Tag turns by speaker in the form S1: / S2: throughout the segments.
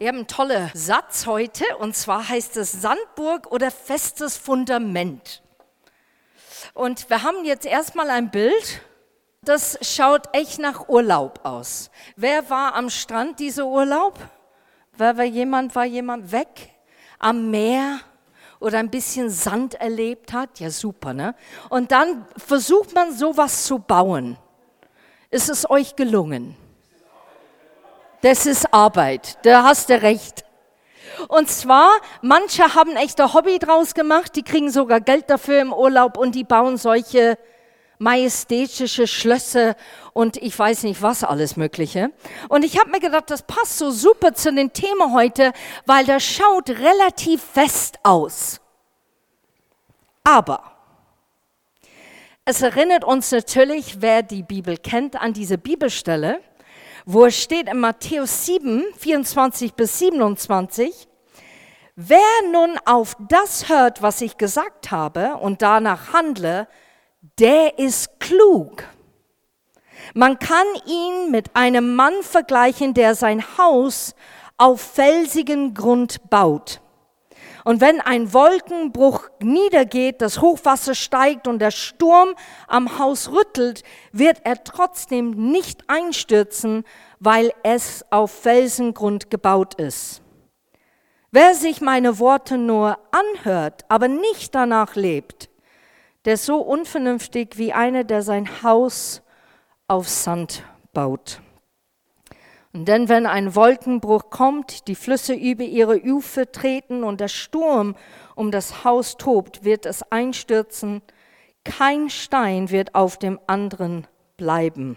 S1: Wir haben einen tollen Satz heute und zwar heißt es Sandburg oder festes Fundament. Und wir haben jetzt erstmal ein Bild, das schaut echt nach Urlaub aus. Wer war am Strand dieser Urlaub? Wer war jemand, war jemand weg? Am Meer? oder ein bisschen Sand erlebt hat, ja super, ne? Und dann versucht man sowas zu bauen. Ist es euch gelungen? Das ist Arbeit, da hast du recht. Und zwar, manche haben echter Hobby draus gemacht, die kriegen sogar Geld dafür im Urlaub und die bauen solche majestätische Schlösser und ich weiß nicht was alles Mögliche. Und ich habe mir gedacht, das passt so super zu dem Thema heute, weil das schaut relativ fest aus. Aber es erinnert uns natürlich, wer die Bibel kennt, an diese Bibelstelle, wo es steht in Matthäus 7, 24 bis 27, wer nun auf das hört, was ich gesagt habe und danach handle, der ist klug. Man kann ihn mit einem Mann vergleichen, der sein Haus auf felsigen Grund baut. Und wenn ein Wolkenbruch niedergeht, das Hochwasser steigt und der Sturm am Haus rüttelt, wird er trotzdem nicht einstürzen, weil es auf Felsengrund gebaut ist. Wer sich meine Worte nur anhört, aber nicht danach lebt, der ist so unvernünftig wie einer, der sein Haus auf Sand baut. Und denn wenn ein Wolkenbruch kommt, die Flüsse über ihre Ufer treten und der Sturm um das Haus tobt, wird es einstürzen. Kein Stein wird auf dem anderen bleiben.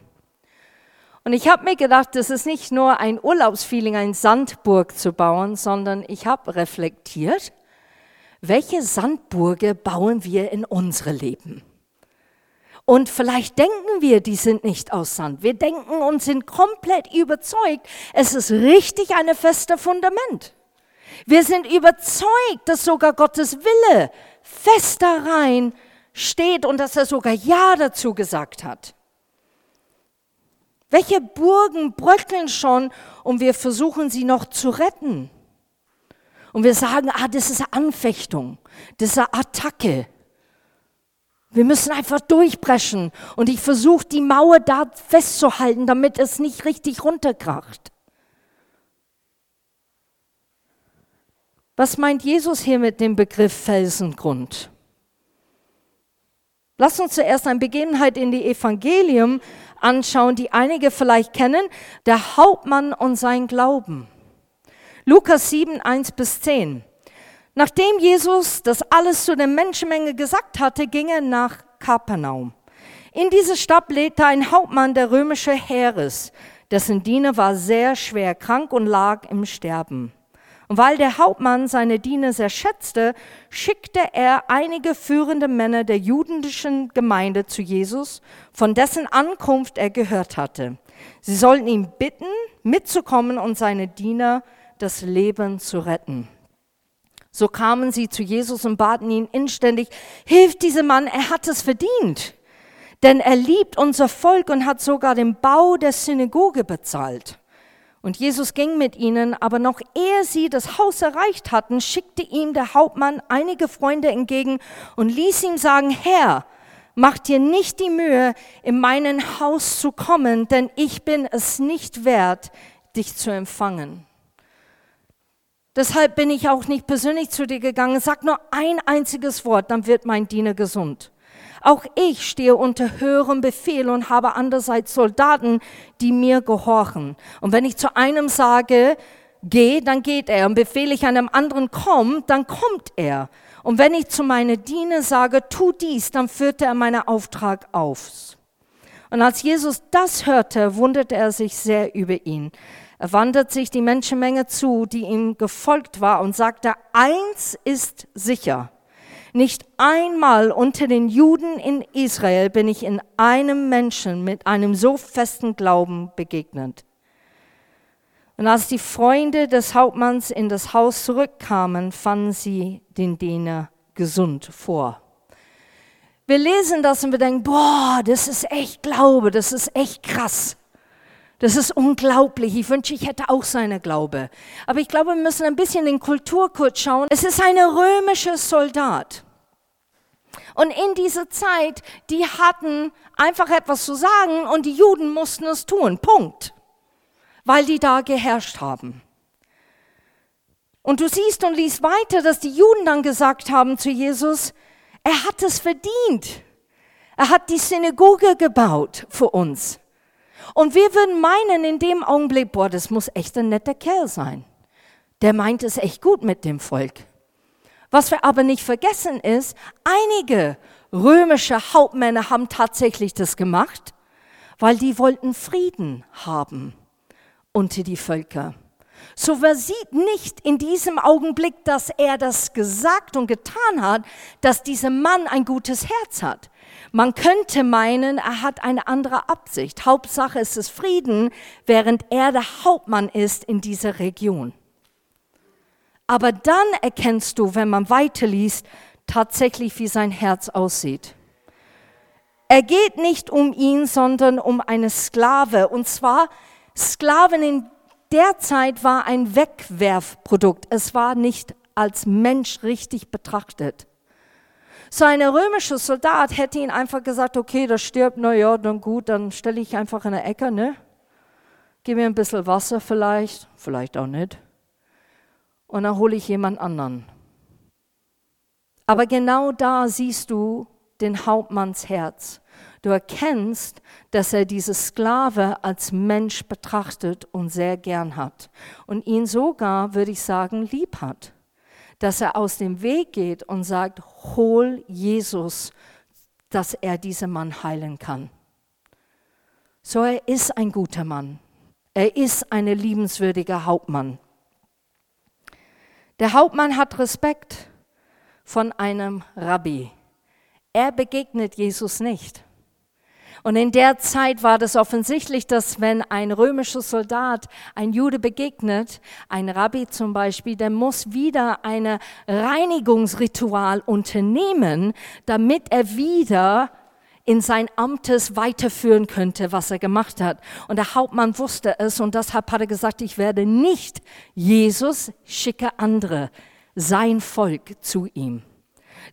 S1: Und ich habe mir gedacht, das ist nicht nur ein Urlaubsfeeling, ein Sandburg zu bauen, sondern ich habe reflektiert, welche Sandburge bauen wir in unsere Leben? Und vielleicht denken wir, die sind nicht aus Sand. Wir denken und sind komplett überzeugt, es ist richtig ein fester Fundament. Wir sind überzeugt, dass sogar Gottes Wille fest da rein steht und dass er sogar Ja dazu gesagt hat. Welche Burgen bröckeln schon und wir versuchen sie noch zu retten? Und wir sagen, ah, das ist eine Anfechtung, das ist eine Attacke. Wir müssen einfach durchbrechen. Und ich versuche, die Mauer da festzuhalten, damit es nicht richtig runterkracht. Was meint Jesus hier mit dem Begriff Felsengrund? Lass uns zuerst eine Begebenheit in die Evangelium anschauen, die einige vielleicht kennen. Der Hauptmann und sein Glauben. Lukas 7, 1 bis 10. Nachdem Jesus das alles zu der Menschenmenge gesagt hatte, ging er nach Kapernaum. In dieser Stadt lebte ein Hauptmann der römischen Heeres, dessen Diener war sehr schwer krank und lag im Sterben. Und weil der Hauptmann seine Diener sehr schätzte, schickte er einige führende Männer der jüdischen Gemeinde zu Jesus, von dessen Ankunft er gehört hatte. Sie sollten ihn bitten, mitzukommen und seine Diener das Leben zu retten. So kamen sie zu Jesus und baten ihn inständig, hilf diesem Mann, er hat es verdient. Denn er liebt unser Volk und hat sogar den Bau der Synagoge bezahlt. Und Jesus ging mit ihnen, aber noch ehe sie das Haus erreicht hatten, schickte ihm der Hauptmann einige Freunde entgegen und ließ ihm sagen, Herr, mach dir nicht die Mühe, in mein Haus zu kommen, denn ich bin es nicht wert, dich zu empfangen. Deshalb bin ich auch nicht persönlich zu dir gegangen. Sag nur ein einziges Wort, dann wird mein Diener gesund. Auch ich stehe unter höherem Befehl und habe andererseits Soldaten, die mir gehorchen. Und wenn ich zu einem sage, geh, dann geht er. Und befehle ich einem anderen, komm, dann kommt er. Und wenn ich zu meiner Diener sage, tu dies, dann führte er meinen Auftrag auf. Und als Jesus das hörte, wunderte er sich sehr über ihn. Er wandert sich die Menschenmenge zu, die ihm gefolgt war, und sagte, eins ist sicher. Nicht einmal unter den Juden in Israel bin ich in einem Menschen mit einem so festen Glauben begegnet. Und als die Freunde des Hauptmanns in das Haus zurückkamen, fanden sie den Diener gesund vor. Wir lesen das und wir denken, boah, das ist echt Glaube, das ist echt krass. Das ist unglaublich. Ich wünsche, ich hätte auch seine Glaube. Aber ich glaube, wir müssen ein bisschen in Kultur kurz schauen. Es ist ein römischer Soldat. Und in dieser Zeit, die hatten einfach etwas zu sagen und die Juden mussten es tun. Punkt. Weil die da geherrscht haben. Und du siehst und liest weiter, dass die Juden dann gesagt haben zu Jesus, er hat es verdient. Er hat die Synagoge gebaut für uns. Und wir würden meinen in dem Augenblick, boah, das muss echt ein netter Kerl sein. Der meint es echt gut mit dem Volk. Was wir aber nicht vergessen ist, einige römische Hauptmänner haben tatsächlich das gemacht, weil die wollten Frieden haben unter die Völker. So wer sieht nicht in diesem Augenblick, dass er das gesagt und getan hat, dass dieser Mann ein gutes Herz hat. Man könnte meinen, er hat eine andere Absicht. Hauptsache ist es Frieden, während er der Hauptmann ist in dieser Region. Aber dann erkennst du, wenn man weiterliest, tatsächlich, wie sein Herz aussieht. Er geht nicht um ihn, sondern um eine Sklave. Und zwar Sklaven in der Zeit war ein Wegwerfprodukt. Es war nicht als Mensch richtig betrachtet. So ein römischer Soldat hätte ihn einfach gesagt, okay, der stirbt, na ja, dann gut, dann stelle ich einfach in der Ecke, ne? Gib mir ein bisschen Wasser vielleicht, vielleicht auch nicht. Und dann hole ich jemand anderen. Aber genau da siehst du den Hauptmanns Herz. Du erkennst, dass er diese Sklave als Mensch betrachtet und sehr gern hat. Und ihn sogar, würde ich sagen, lieb hat. Dass er aus dem Weg geht und sagt, hol Jesus, dass er diesen Mann heilen kann. So, er ist ein guter Mann. Er ist ein liebenswürdiger Hauptmann. Der Hauptmann hat Respekt von einem Rabbi. Er begegnet Jesus nicht. Und in der Zeit war das offensichtlich, dass wenn ein römischer Soldat ein Jude begegnet, ein Rabbi zum Beispiel, der muss wieder ein Reinigungsritual unternehmen, damit er wieder in sein Amtes weiterführen könnte, was er gemacht hat. Und der Hauptmann wusste es und deshalb hat er gesagt, ich werde nicht Jesus schicke andere, sein Volk zu ihm.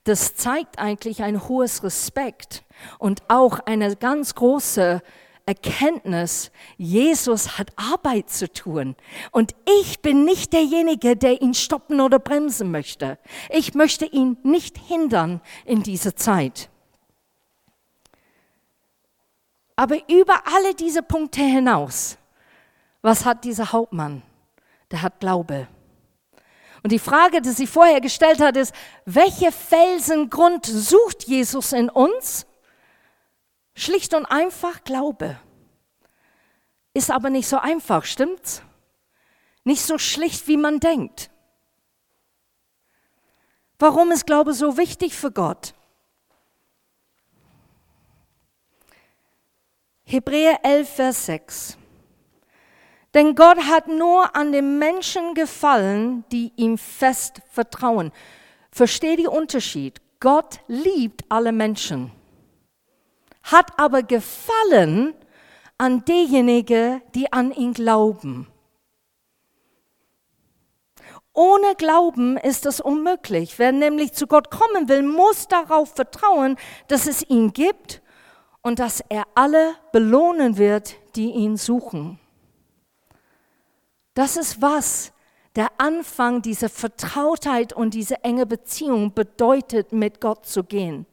S1: Das zeigt eigentlich ein hohes Respekt und auch eine ganz große Erkenntnis, Jesus hat Arbeit zu tun. Und ich bin nicht derjenige, der ihn stoppen oder bremsen möchte. Ich möchte ihn nicht hindern in dieser Zeit. Aber über alle diese Punkte hinaus, was hat dieser Hauptmann? Der hat Glaube. Und die Frage, die sie vorher gestellt hat, ist, welche Felsengrund sucht Jesus in uns? Schlicht und einfach Glaube. Ist aber nicht so einfach, stimmt's? Nicht so schlicht, wie man denkt. Warum ist Glaube so wichtig für Gott? Hebräer 11, Vers 6. Denn Gott hat nur an den Menschen gefallen, die ihm fest vertrauen. Versteh den Unterschied. Gott liebt alle Menschen, hat aber gefallen an diejenigen, die an ihn glauben. Ohne Glauben ist es unmöglich. Wer nämlich zu Gott kommen will, muss darauf vertrauen, dass es ihn gibt und dass er alle belohnen wird, die ihn suchen. Das ist was der Anfang dieser Vertrautheit und diese enge Beziehung bedeutet, mit Gott zu gehen.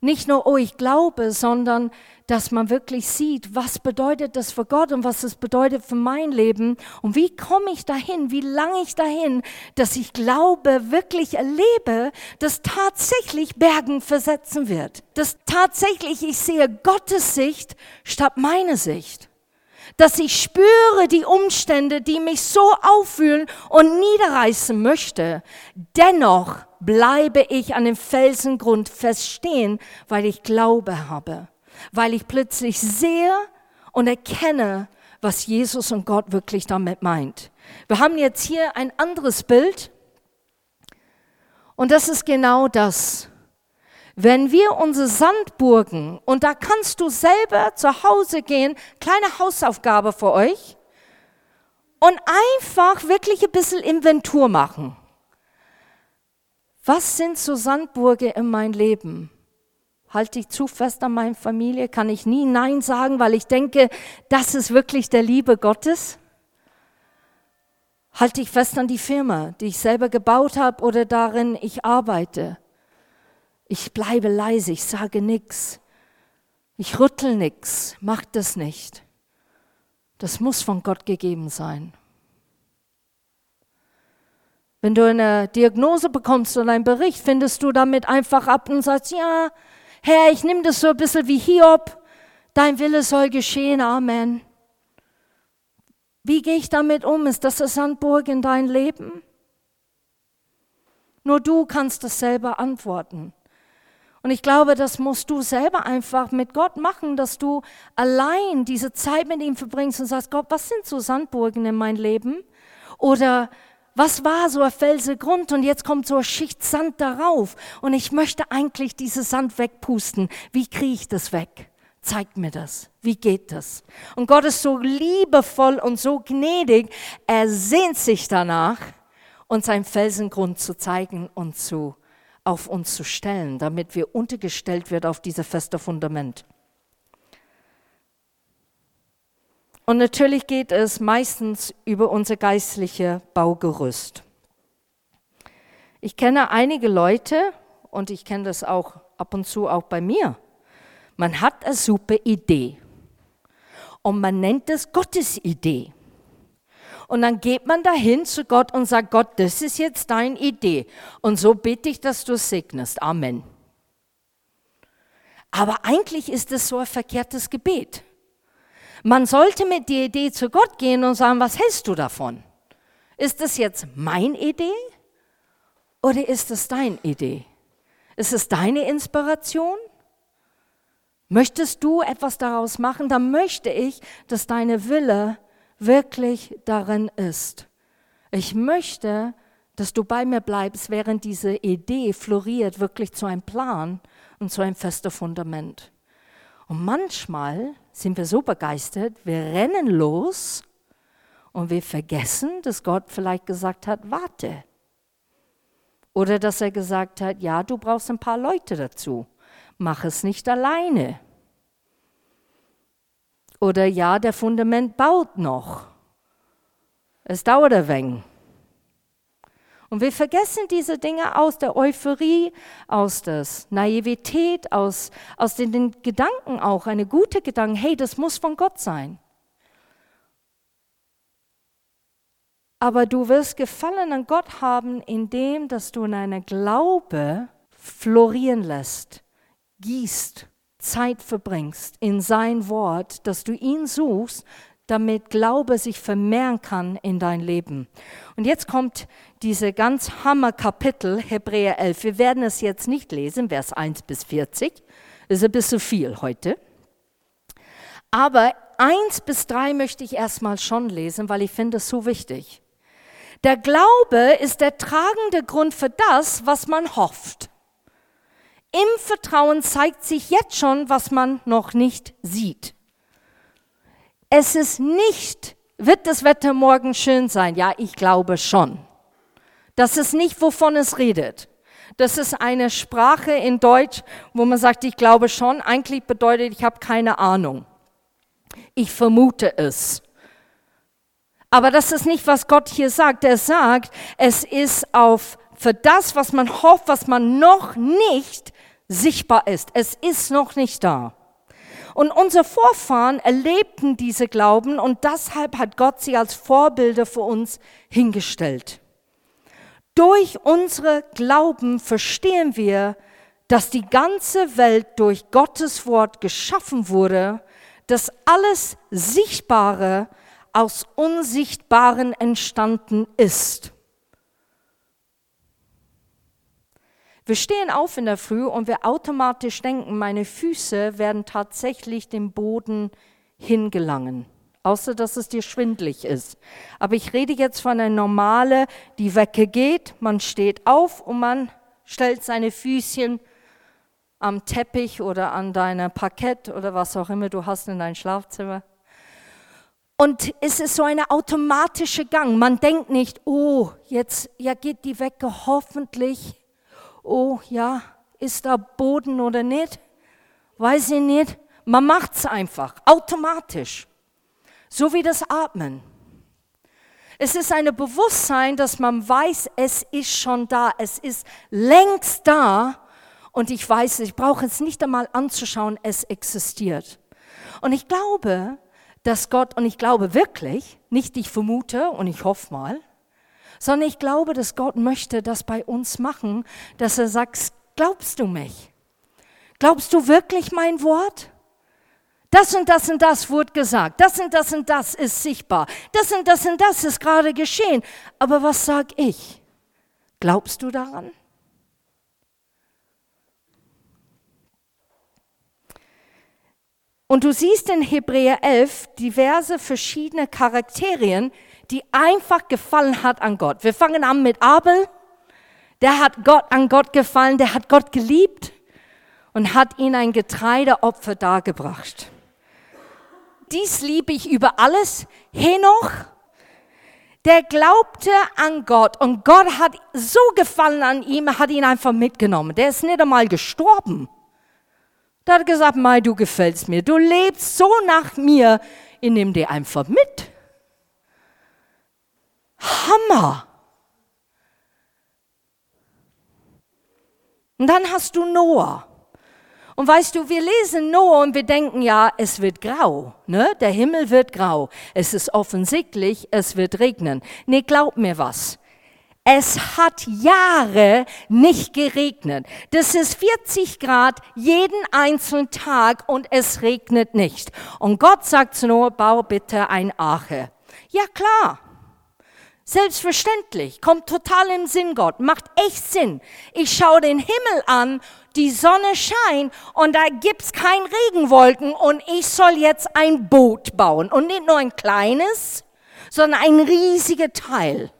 S1: Nicht nur, oh, ich glaube, sondern dass man wirklich sieht, was bedeutet das für Gott und was es bedeutet für mein Leben und wie komme ich dahin, wie lange ich dahin, dass ich Glaube wirklich erlebe, dass tatsächlich Bergen versetzen wird. Dass tatsächlich ich sehe Gottes Sicht statt meine Sicht dass ich spüre die Umstände, die mich so auffühlen und niederreißen möchte. Dennoch bleibe ich an dem Felsengrund feststehen, weil ich Glaube habe, weil ich plötzlich sehe und erkenne, was Jesus und Gott wirklich damit meint. Wir haben jetzt hier ein anderes Bild und das ist genau das. Wenn wir unsere Sandburgen, und da kannst du selber zu Hause gehen, kleine Hausaufgabe für euch, und einfach wirklich ein bisschen Inventur machen. Was sind so Sandburge in mein Leben? Halte ich zu fest an meine Familie? Kann ich nie Nein sagen, weil ich denke, das ist wirklich der Liebe Gottes? Halte ich fest an die Firma, die ich selber gebaut habe oder darin ich arbeite? Ich bleibe leise, ich sage nichts. Ich rüttel nichts, mach das nicht. Das muss von Gott gegeben sein. Wenn du eine Diagnose bekommst oder einen Bericht, findest du damit einfach ab und sagst, ja, Herr, ich nehme das so ein bisschen wie Hiob, dein Wille soll geschehen, Amen. Wie gehe ich damit um? Ist das eine Sandburg in dein Leben? Nur du kannst das selber antworten. Und ich glaube, das musst du selber einfach mit Gott machen, dass du allein diese Zeit mit ihm verbringst und sagst, Gott, was sind so Sandburgen in mein Leben? Oder was war so ein Felsegrund und jetzt kommt so eine Schicht Sand darauf und ich möchte eigentlich dieses Sand wegpusten. Wie kriege ich das weg? Zeig mir das. Wie geht das? Und Gott ist so liebevoll und so gnädig. Er sehnt sich danach, uns einen Felsengrund zu zeigen und zu auf uns zu stellen, damit wir untergestellt wird auf dieses feste Fundament. Und natürlich geht es meistens über unser geistliche Baugerüst. Ich kenne einige Leute, und ich kenne das auch ab und zu auch bei mir, man hat eine super Idee und man nennt es Gottes Idee. Und dann geht man dahin zu Gott und sagt, Gott, das ist jetzt deine Idee. Und so bitte ich, dass du es segnest. Amen. Aber eigentlich ist es so ein verkehrtes Gebet. Man sollte mit der Idee zu Gott gehen und sagen, was hältst du davon? Ist das jetzt meine Idee oder ist es deine Idee? Ist es deine Inspiration? Möchtest du etwas daraus machen, dann möchte ich, dass deine Wille wirklich darin ist. Ich möchte, dass du bei mir bleibst, während diese Idee floriert, wirklich zu einem Plan und zu einem festen Fundament. Und manchmal sind wir so begeistert, wir rennen los und wir vergessen, dass Gott vielleicht gesagt hat, warte. Oder dass er gesagt hat, ja, du brauchst ein paar Leute dazu. Mach es nicht alleine. Oder ja, der Fundament baut noch. Es dauert ein wenig. Und wir vergessen diese Dinge aus der Euphorie, aus der Naivität, aus, aus den, den Gedanken auch, eine gute Gedanke, hey, das muss von Gott sein. Aber du wirst Gefallen an Gott haben, indem dass du in einer Glaube florieren lässt, gießt Zeit verbringst in sein Wort, dass du ihn suchst, damit Glaube sich vermehren kann in dein Leben. Und jetzt kommt diese ganz Hammer Kapitel Hebräer 11. Wir werden es jetzt nicht lesen, Vers 1 bis 40. Das ist ein bisschen viel heute. Aber 1 bis 3 möchte ich erstmal schon lesen, weil ich finde es so wichtig. Der Glaube ist der tragende Grund für das, was man hofft. Im Vertrauen zeigt sich jetzt schon, was man noch nicht sieht. Es ist nicht, wird das Wetter morgen schön sein? Ja, ich glaube schon. Das ist nicht, wovon es redet. Das ist eine Sprache in Deutsch, wo man sagt, ich glaube schon. Eigentlich bedeutet, ich habe keine Ahnung. Ich vermute es. Aber das ist nicht, was Gott hier sagt. Er sagt, es ist auf für das, was man hofft, was man noch nicht sichtbar ist. Es ist noch nicht da. Und unsere Vorfahren erlebten diese Glauben und deshalb hat Gott sie als Vorbilder für uns hingestellt. Durch unsere Glauben verstehen wir, dass die ganze Welt durch Gottes Wort geschaffen wurde, dass alles Sichtbare aus Unsichtbaren entstanden ist. Wir stehen auf in der Früh und wir automatisch denken, meine Füße werden tatsächlich dem Boden hingelangen. Außer dass es dir schwindlig ist. Aber ich rede jetzt von einer normale, die Wecke geht, man steht auf und man stellt seine Füßchen am Teppich oder an deinem Parkett oder was auch immer du hast in deinem Schlafzimmer. Und es ist so ein automatischer Gang. Man denkt nicht, oh, jetzt ja, geht die weg, hoffentlich. Oh ja, ist da Boden oder nicht? Weiß ich nicht. Man macht es einfach, automatisch. So wie das Atmen. Es ist ein Bewusstsein, dass man weiß, es ist schon da, es ist längst da und ich weiß, ich brauche es nicht einmal anzuschauen, es existiert. Und ich glaube, dass Gott, und ich glaube wirklich, nicht ich vermute und ich hoffe mal, sondern ich glaube, dass Gott möchte das bei uns machen, dass er sagt, glaubst du mich? Glaubst du wirklich mein Wort? Das und das und das wurde gesagt, das und das und das ist sichtbar, das und das und das ist gerade geschehen. Aber was sag ich? Glaubst du daran? Und du siehst in Hebräer 11 diverse verschiedene Charakterien, die einfach gefallen hat an Gott. Wir fangen an mit Abel. Der hat Gott an Gott gefallen, der hat Gott geliebt und hat ihn ein Getreideopfer dargebracht. Dies liebe ich über alles. Henoch, der glaubte an Gott und Gott hat so gefallen an ihm, hat ihn einfach mitgenommen. Der ist nicht einmal gestorben. Da hat gesagt, Mai, du gefällst mir, du lebst so nach mir, ich nehme dir einfach mit. Hammer. Und dann hast du Noah. Und weißt du, wir lesen Noah und wir denken, ja, es wird grau, ne? Der Himmel wird grau. Es ist offensichtlich, es wird regnen. Nee, glaub mir was. Es hat Jahre nicht geregnet. Das ist 40 Grad jeden einzelnen Tag und es regnet nicht. Und Gott sagt zu Noah, bau bitte ein Arche. Ja klar. Selbstverständlich, kommt total im Sinn Gott, macht echt Sinn. Ich schaue den Himmel an, die Sonne scheint und da gibt's kein Regenwolken und ich soll jetzt ein Boot bauen und nicht nur ein kleines, sondern ein riesiger Teil.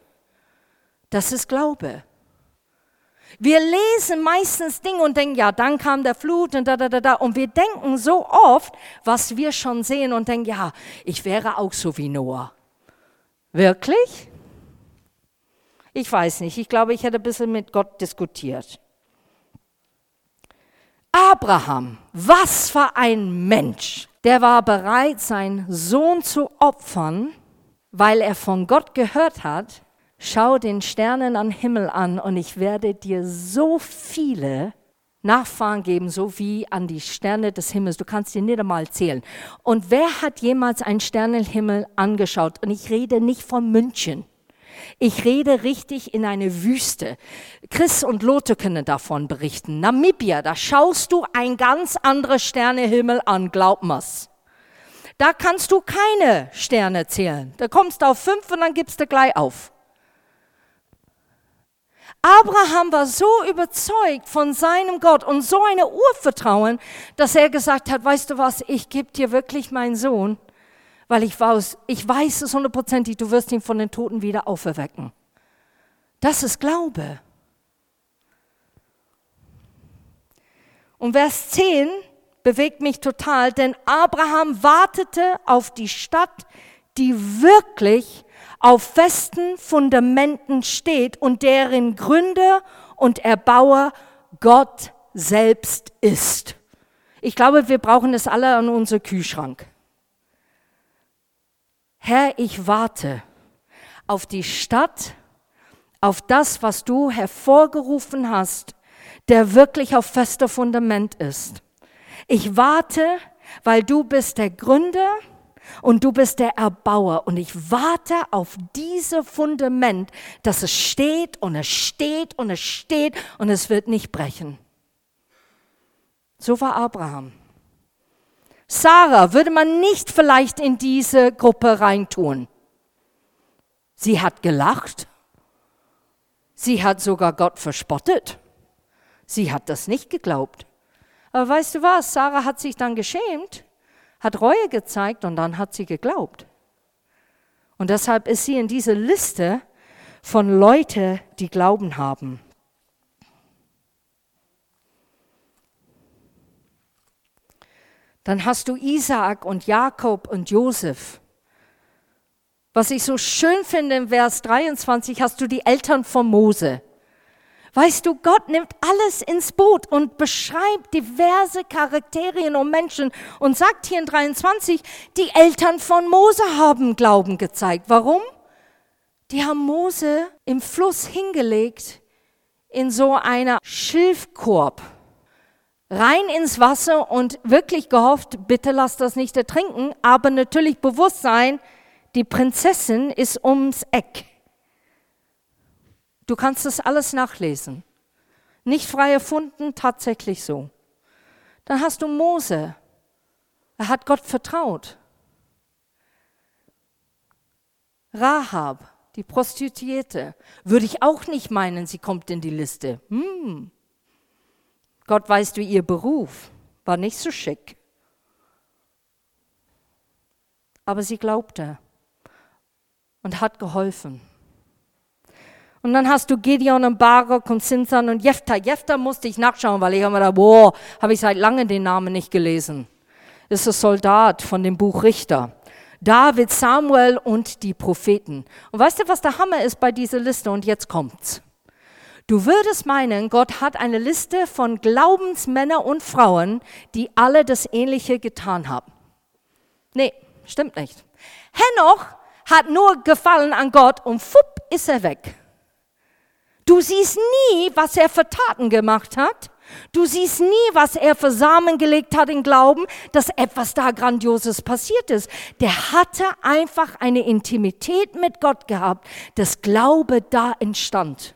S1: Das ist Glaube. Wir lesen meistens Dinge und denken, ja, dann kam der Flut und da, da, da, da. Und wir denken so oft, was wir schon sehen und denken, ja, ich wäre auch so wie Noah. Wirklich? Ich weiß nicht. Ich glaube, ich hätte ein bisschen mit Gott diskutiert. Abraham, was für ein Mensch. Der war bereit, seinen Sohn zu opfern, weil er von Gott gehört hat, schau den Sternen am Himmel an und ich werde dir so viele Nachfahren geben, so wie an die Sterne des Himmels. Du kannst dir nicht einmal zählen. Und wer hat jemals einen Sternenhimmel angeschaut? Und ich rede nicht von München. Ich rede richtig in eine Wüste. Chris und Lotte können davon berichten. Namibia, da schaust du ein ganz anderes Sternehimmel an, glaub mir's. Da kannst du keine Sterne zählen. Da kommst du auf fünf und dann gibst du gleich auf. Abraham war so überzeugt von seinem Gott und so eine Urvertrauen, dass er gesagt hat, weißt du was, ich gebe dir wirklich meinen Sohn, weil ich weiß, ich weiß es hundertprozentig, du wirst ihn von den Toten wieder auferwecken. Das ist Glaube. Und Vers 10 bewegt mich total, denn Abraham wartete auf die Stadt, die wirklich auf festen Fundamenten steht und deren Gründer und Erbauer Gott selbst ist. Ich glaube, wir brauchen es alle an unser Kühlschrank. Herr, ich warte auf die Stadt, auf das, was du hervorgerufen hast, der wirklich auf fester Fundament ist. Ich warte, weil du bist der Gründer und du bist der Erbauer und ich warte auf diese Fundament, dass es steht und es steht und es steht und es wird nicht brechen. So war Abraham. Sarah würde man nicht vielleicht in diese Gruppe reintun. Sie hat gelacht. Sie hat sogar Gott verspottet. Sie hat das nicht geglaubt. Aber weißt du was? Sarah hat sich dann geschämt hat Reue gezeigt und dann hat sie geglaubt. Und deshalb ist sie in dieser Liste von Leuten, die Glauben haben. Dann hast du Isaak und Jakob und Josef. Was ich so schön finde im Vers 23, hast du die Eltern von Mose. Weißt du, Gott nimmt alles ins Boot und beschreibt diverse Charakterien und Menschen und sagt hier in 23, die Eltern von Mose haben Glauben gezeigt. Warum? Die haben Mose im Fluss hingelegt in so einer Schilfkorb rein ins Wasser und wirklich gehofft, bitte lass das nicht ertrinken, aber natürlich bewusst sein, die Prinzessin ist ums Eck. Du kannst das alles nachlesen. Nicht frei erfunden, tatsächlich so. Dann hast du Mose. Er hat Gott vertraut. Rahab, die Prostituierte, würde ich auch nicht meinen, sie kommt in die Liste. Hm. Gott weiß, wie ihr Beruf war nicht so schick. Aber sie glaubte und hat geholfen. Und dann hast du Gideon und Barak und Sinsan und Jephthah. Jephthah musste ich nachschauen, weil ich habe mir boah, habe ich seit langem den Namen nicht gelesen. Ist ein Soldat von dem Buch Richter. David, Samuel und die Propheten. Und weißt du, was der Hammer ist bei dieser Liste? Und jetzt kommt's. Du würdest meinen, Gott hat eine Liste von Glaubensmänner und Frauen, die alle das Ähnliche getan haben. Nee, stimmt nicht. Henoch hat nur Gefallen an Gott und fupp ist er weg. Du siehst nie, was er für Taten gemacht hat. Du siehst nie, was er für Samen gelegt hat im Glauben, dass etwas da Grandioses passiert ist. Der hatte einfach eine Intimität mit Gott gehabt, das Glaube da entstand.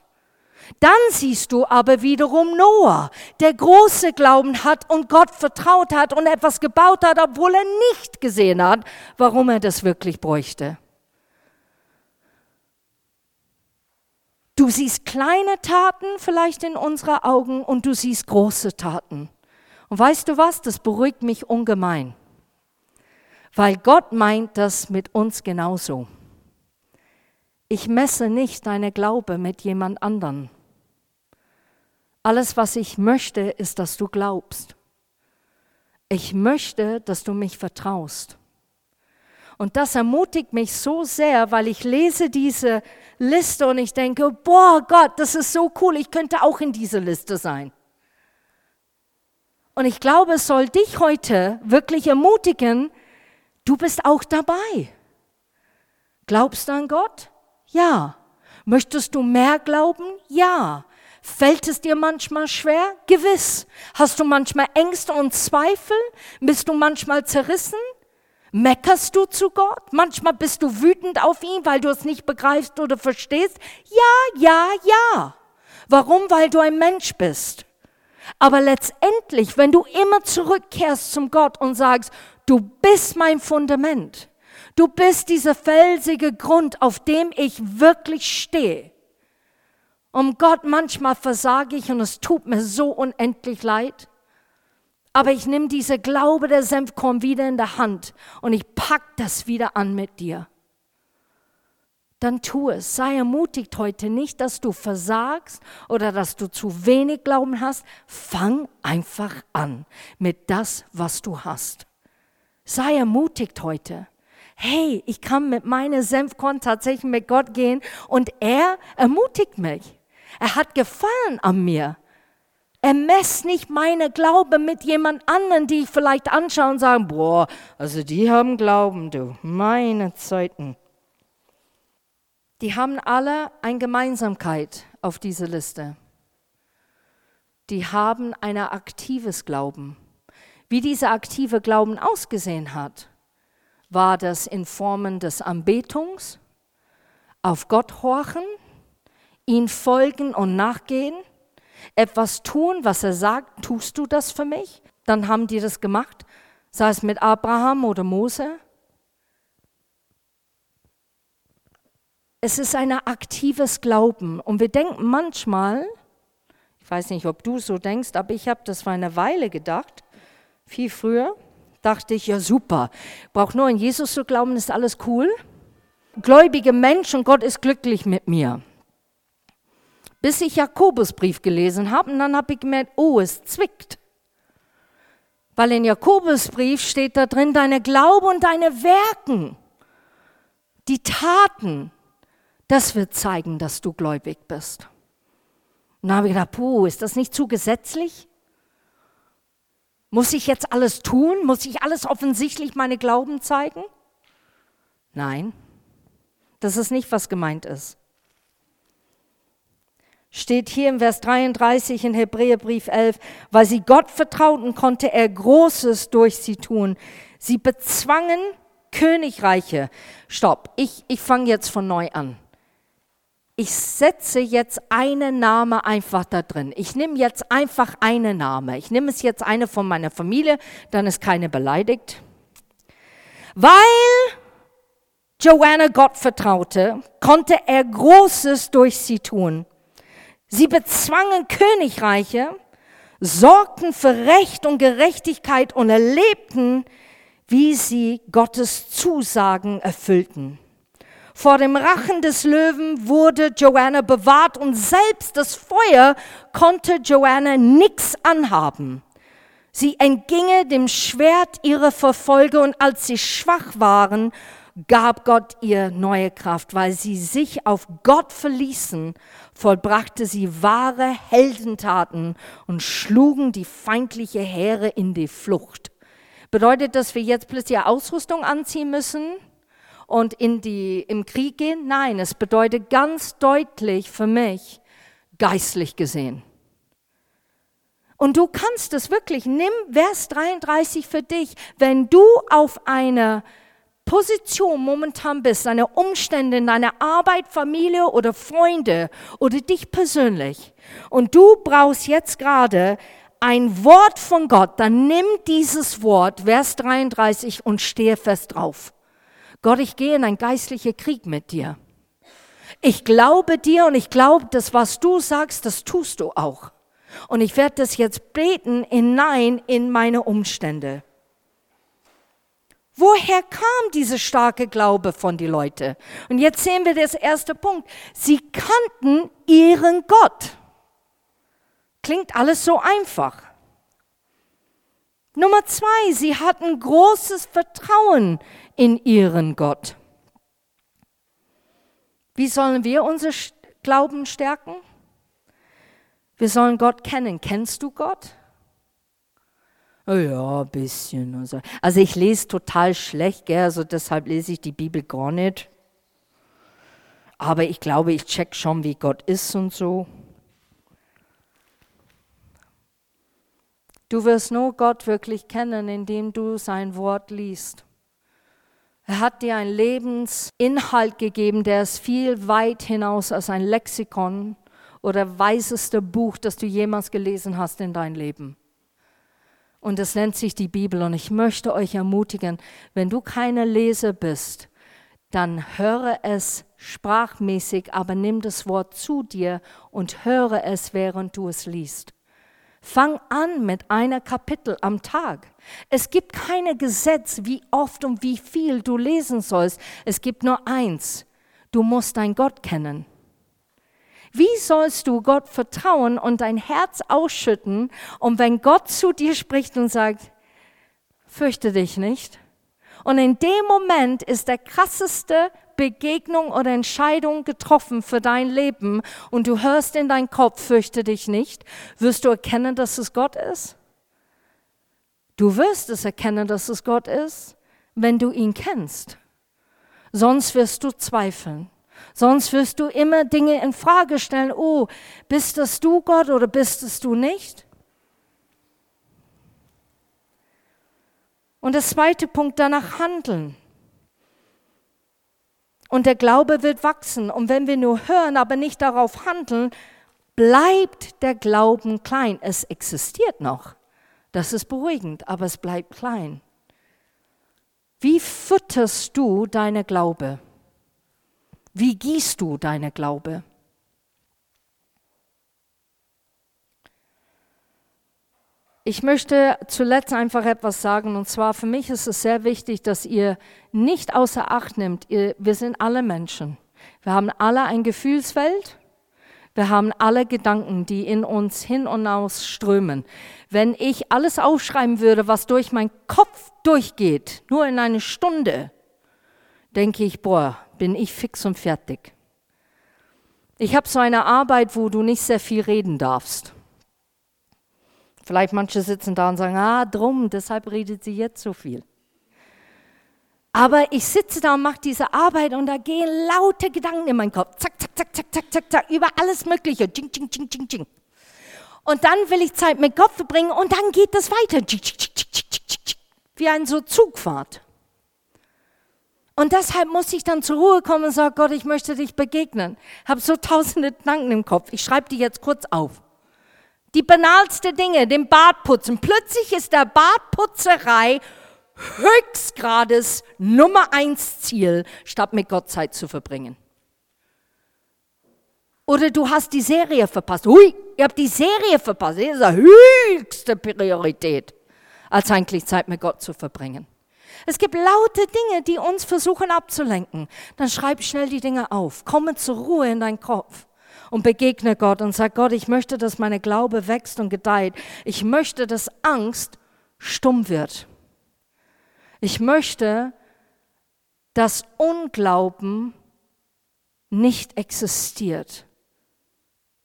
S1: Dann siehst du aber wiederum Noah, der große Glauben hat und Gott vertraut hat und etwas gebaut hat, obwohl er nicht gesehen hat, warum er das wirklich bräuchte. Du siehst kleine Taten vielleicht in unseren Augen und du siehst große Taten. Und weißt du was? Das beruhigt mich ungemein. Weil Gott meint das mit uns genauso. Ich messe nicht deine Glaube mit jemand anderen. Alles, was ich möchte, ist, dass du glaubst. Ich möchte, dass du mich vertraust. Und das ermutigt mich so sehr, weil ich lese diese Liste und ich denke, boah Gott, das ist so cool, ich könnte auch in dieser Liste sein. Und ich glaube, es soll dich heute wirklich ermutigen, du bist auch dabei. Glaubst du an Gott? Ja. Möchtest du mehr glauben? Ja. Fällt es dir manchmal schwer? Gewiss. Hast du manchmal Ängste und Zweifel? Bist du manchmal zerrissen? Meckerst du zu Gott? Manchmal bist du wütend auf ihn, weil du es nicht begreifst oder verstehst. Ja, ja, ja. Warum? Weil du ein Mensch bist. Aber letztendlich, wenn du immer zurückkehrst zum Gott und sagst, du bist mein Fundament, du bist dieser felsige Grund, auf dem ich wirklich stehe. Um Gott, manchmal versage ich und es tut mir so unendlich leid. Aber ich nehme diese Glaube der Senfkorn wieder in der Hand und ich pack das wieder an mit dir. Dann tu es. Sei ermutigt heute nicht, dass du versagst oder dass du zu wenig Glauben hast. Fang einfach an mit das, was du hast. Sei ermutigt heute. Hey, ich kann mit meiner Senfkorn tatsächlich mit Gott gehen und er ermutigt mich. Er hat Gefallen an mir. Ermess nicht meine Glaube mit jemand anderen, die ich vielleicht anschaue und sage, boah, also die haben Glauben, du, meine Zeiten. Die haben alle eine Gemeinsamkeit auf dieser Liste. Die haben ein aktives Glauben. Wie dieser aktive Glauben ausgesehen hat, war das in Formen des Anbetungs, auf Gott horchen, ihn folgen und nachgehen, etwas tun, was er sagt, tust du das für mich? Dann haben die das gemacht, sei es mit Abraham oder Mose. Es ist ein aktives Glauben und wir denken manchmal, ich weiß nicht, ob du so denkst, aber ich habe das vor einer Weile gedacht, viel früher, dachte ich, ja super, brauche nur an Jesus zu glauben, ist alles cool. Gläubige Mensch und Gott ist glücklich mit mir bis ich Jakobusbrief gelesen habe und dann habe ich gemerkt, oh, es zwickt. Weil in Jakobusbrief steht da drin, deine Glaube und deine Werken, die Taten, das wird zeigen, dass du gläubig bist. Und dann habe ich gedacht, puh, ist das nicht zu gesetzlich? Muss ich jetzt alles tun? Muss ich alles offensichtlich meine Glauben zeigen? Nein, das ist nicht, was gemeint ist. Steht hier im Vers 33 in Hebräerbrief 11, weil sie Gott vertrauten, konnte er Großes durch sie tun. Sie bezwangen Königreiche. Stopp, ich, ich fange jetzt von neu an. Ich setze jetzt einen Name einfach da drin. Ich nehme jetzt einfach einen Name. Ich nehme es jetzt eine von meiner Familie, dann ist keine beleidigt. Weil Joanna Gott vertraute, konnte er Großes durch sie tun. Sie bezwangen Königreiche, sorgten für Recht und Gerechtigkeit und erlebten, wie sie Gottes Zusagen erfüllten. Vor dem Rachen des Löwen wurde Joanna bewahrt und selbst das Feuer konnte Joanna nichts anhaben. Sie entginge dem Schwert ihrer Verfolger und als sie schwach waren, gab Gott ihr neue Kraft, weil sie sich auf Gott verließen, vollbrachte sie wahre Heldentaten und schlugen die feindliche Heere in die Flucht. Bedeutet, dass wir jetzt plötzlich Ausrüstung anziehen müssen und in die, im Krieg gehen? Nein, es bedeutet ganz deutlich für mich, geistlich gesehen. Und du kannst es wirklich, nimm Vers 33 für dich, wenn du auf einer Position momentan bist, deine Umstände in deiner Arbeit, Familie oder Freunde oder dich persönlich und du brauchst jetzt gerade ein Wort von Gott, dann nimm dieses Wort, Vers 33 und stehe fest drauf. Gott, ich gehe in einen geistlichen Krieg mit dir. Ich glaube dir und ich glaube, dass was du sagst, das tust du auch. Und ich werde das jetzt beten hinein in meine Umstände. Woher kam diese starke Glaube von die Leute? Und jetzt sehen wir das erste Punkt. Sie kannten ihren Gott. Klingt alles so einfach. Nummer zwei, sie hatten großes Vertrauen in ihren Gott. Wie sollen wir unser Glauben stärken? Wir sollen Gott kennen. Kennst du Gott? Ja, ein bisschen. Also, ich lese total schlecht, gell? also deshalb lese ich die Bibel gar nicht. Aber ich glaube, ich check schon, wie Gott ist und so. Du wirst nur Gott wirklich kennen, indem du sein Wort liest. Er hat dir einen Lebensinhalt gegeben, der ist viel weit hinaus als ein Lexikon oder weiseste Buch, das du jemals gelesen hast in dein Leben und es nennt sich die Bibel. Und ich möchte euch ermutigen, wenn du keine Leser bist, dann höre es sprachmäßig, aber nimm das Wort zu dir und höre es, während du es liest. Fang an mit einer Kapitel am Tag. Es gibt keine Gesetz, wie oft und wie viel du lesen sollst. Es gibt nur eins. Du musst dein Gott kennen. Wie sollst du Gott vertrauen und dein Herz ausschütten? Und wenn Gott zu dir spricht und sagt, fürchte dich nicht. Und in dem Moment ist der krasseste Begegnung oder Entscheidung getroffen für dein Leben und du hörst in deinen Kopf, fürchte dich nicht, wirst du erkennen, dass es Gott ist? Du wirst es erkennen, dass es Gott ist, wenn du ihn kennst. Sonst wirst du zweifeln. Sonst wirst du immer Dinge in Frage stellen. Oh, bist das du Gott oder bist es du nicht? Und der zweite Punkt, danach handeln. Und der Glaube wird wachsen. Und wenn wir nur hören, aber nicht darauf handeln, bleibt der Glauben klein. Es existiert noch. Das ist beruhigend, aber es bleibt klein. Wie fütterst du deine Glaube? Wie gießt du deine Glaube? Ich möchte zuletzt einfach etwas sagen, und zwar für mich ist es sehr wichtig, dass ihr nicht außer Acht nimmt, ihr, wir sind alle Menschen. Wir haben alle ein Gefühlswelt, Wir haben alle Gedanken, die in uns hin und aus strömen. Wenn ich alles aufschreiben würde, was durch meinen Kopf durchgeht, nur in eine Stunde, denke ich, boah, bin ich fix und fertig. Ich habe so eine Arbeit, wo du nicht sehr viel reden darfst. Vielleicht manche sitzen da und sagen, ah, drum, deshalb redet sie jetzt so viel. Aber ich sitze da und mache diese Arbeit und da gehen laute Gedanken in meinen Kopf. Zack, zack, zack, zack, zack, zack, zack, über alles Mögliche. Ching, ching, ching, ching, ching. Und dann will ich Zeit mit Gott verbringen und dann geht es weiter. Wie ein so Zugfahrt. Und deshalb muss ich dann zur Ruhe kommen und sagen, Gott, ich möchte dich begegnen. Habe so tausende Gedanken im Kopf. Ich schreibe die jetzt kurz auf. Die banalste Dinge, den Bart putzen. Plötzlich ist der Bartputzerei höchstgrades Nummer eins Ziel, statt mit Gott Zeit zu verbringen. Oder du hast die Serie verpasst. Hui, ihr habt die Serie verpasst. Das ist die höchste Priorität, als eigentlich Zeit mit Gott zu verbringen. Es gibt laute Dinge, die uns versuchen abzulenken. Dann schreib schnell die Dinge auf. Komme zur Ruhe in deinen Kopf und begegne Gott und sag Gott, ich möchte, dass meine Glaube wächst und gedeiht. Ich möchte, dass Angst stumm wird. Ich möchte, dass Unglauben nicht existiert.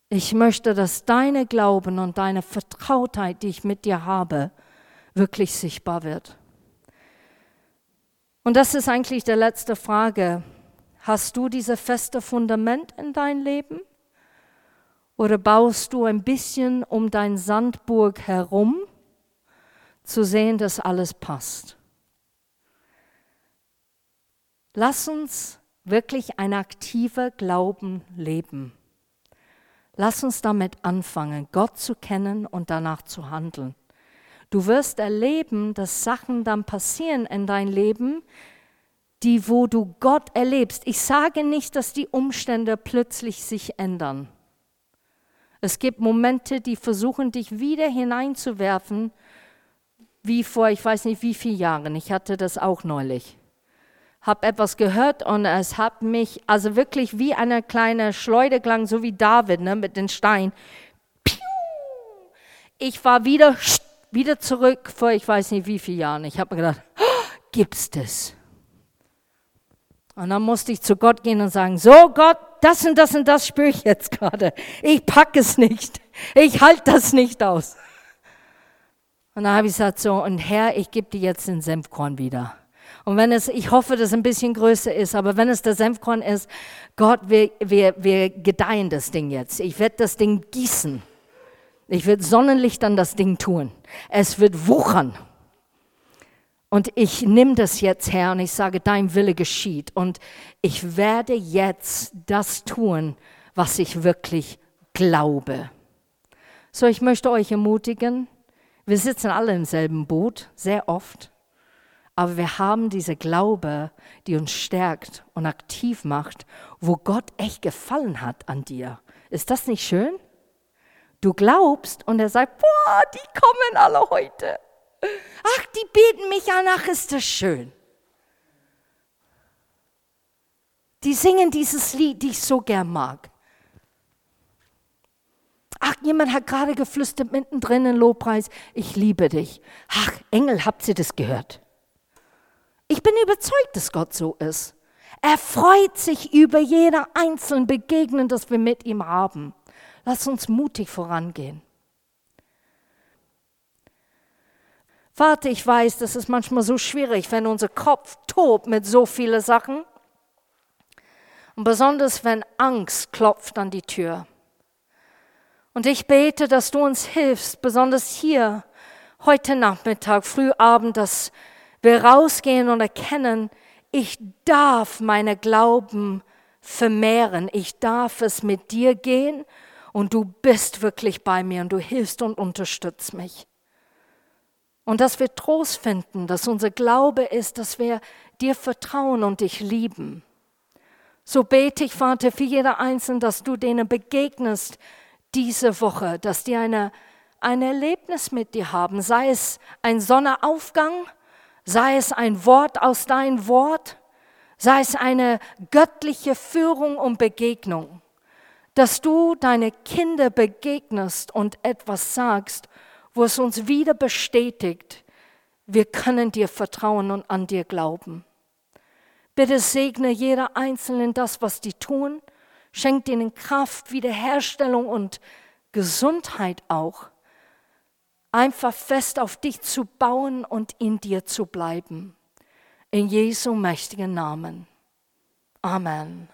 S1: Ich möchte, dass deine Glauben und deine Vertrautheit, die ich mit dir habe, wirklich sichtbar wird. Und das ist eigentlich die letzte Frage. Hast du dieses feste Fundament in dein Leben? Oder baust du ein bisschen um dein Sandburg herum, zu sehen, dass alles passt? Lass uns wirklich ein aktiver Glauben leben. Lass uns damit anfangen, Gott zu kennen und danach zu handeln. Du wirst erleben, dass Sachen dann passieren in dein Leben, die, wo du Gott erlebst. Ich sage nicht, dass die Umstände plötzlich sich ändern. Es gibt Momente, die versuchen, dich wieder hineinzuwerfen, wie vor, ich weiß nicht wie vielen Jahren. Ich hatte das auch neulich habe etwas gehört und es hat mich also wirklich wie eine kleine Schleuder klang, so wie David ne, mit den Steinen. Ich war wieder, wieder zurück vor ich weiß nicht wie vielen Jahren. Ich habe mir gedacht, oh, gibt's das? Und dann musste ich zu Gott gehen und sagen, so Gott, das und das und das spüre ich jetzt gerade. Ich packe es nicht. Ich halte das nicht aus. Und dann habe ich gesagt, so, und Herr, ich gebe dir jetzt den Senfkorn wieder. Und wenn es, ich hoffe, dass es ein bisschen größer ist, aber wenn es der Senfkorn ist, Gott, wir, wir, wir gedeihen das Ding jetzt. Ich werde das Ding gießen. Ich werde Sonnenlicht an das Ding tun. Es wird wuchern. Und ich nehme das jetzt her und ich sage, dein Wille geschieht. Und ich werde jetzt das tun, was ich wirklich glaube. So, ich möchte euch ermutigen, wir sitzen alle im selben Boot, sehr oft. Aber wir haben diese Glaube, die uns stärkt und aktiv macht, wo Gott echt gefallen hat an dir. Ist das nicht schön? Du glaubst und er sagt, boah, die kommen alle heute. Ach, die beten mich an, ach, ist das schön. Die singen dieses Lied, die ich so gern mag. Ach, jemand hat gerade geflüstert mittendrin in Lobpreis, ich liebe dich. Ach, Engel, habt ihr das gehört? Ich bin überzeugt, dass Gott so ist. Er freut sich über jeder einzelne Begegnung, das wir mit ihm haben. Lass uns mutig vorangehen. Vater, ich weiß, das ist manchmal so schwierig, wenn unser Kopf tobt mit so vielen Sachen. Und besonders, wenn Angst klopft an die Tür. Und ich bete, dass du uns hilfst, besonders hier, heute Nachmittag, Frühabend, dass wir rausgehen und erkennen, ich darf meine Glauben vermehren, ich darf es mit dir gehen und du bist wirklich bei mir und du hilfst und unterstützt mich. Und dass wir Trost finden, dass unser Glaube ist, dass wir dir vertrauen und dich lieben. So bete ich, Vater, für jeder Einzelne, dass du denen begegnest diese Woche, dass die eine, ein Erlebnis mit dir haben, sei es ein Sonnenaufgang, sei es ein Wort aus deinem Wort, sei es eine göttliche Führung und Begegnung, dass du deine Kinder begegnest und etwas sagst, wo es uns wieder bestätigt, wir können dir vertrauen und an dir glauben. Bitte segne jeder Einzelnen das, was die tun. Schenk ihnen Kraft, Wiederherstellung und Gesundheit auch. Einfach fest auf dich zu bauen und in dir zu bleiben. In Jesu mächtigen Namen. Amen.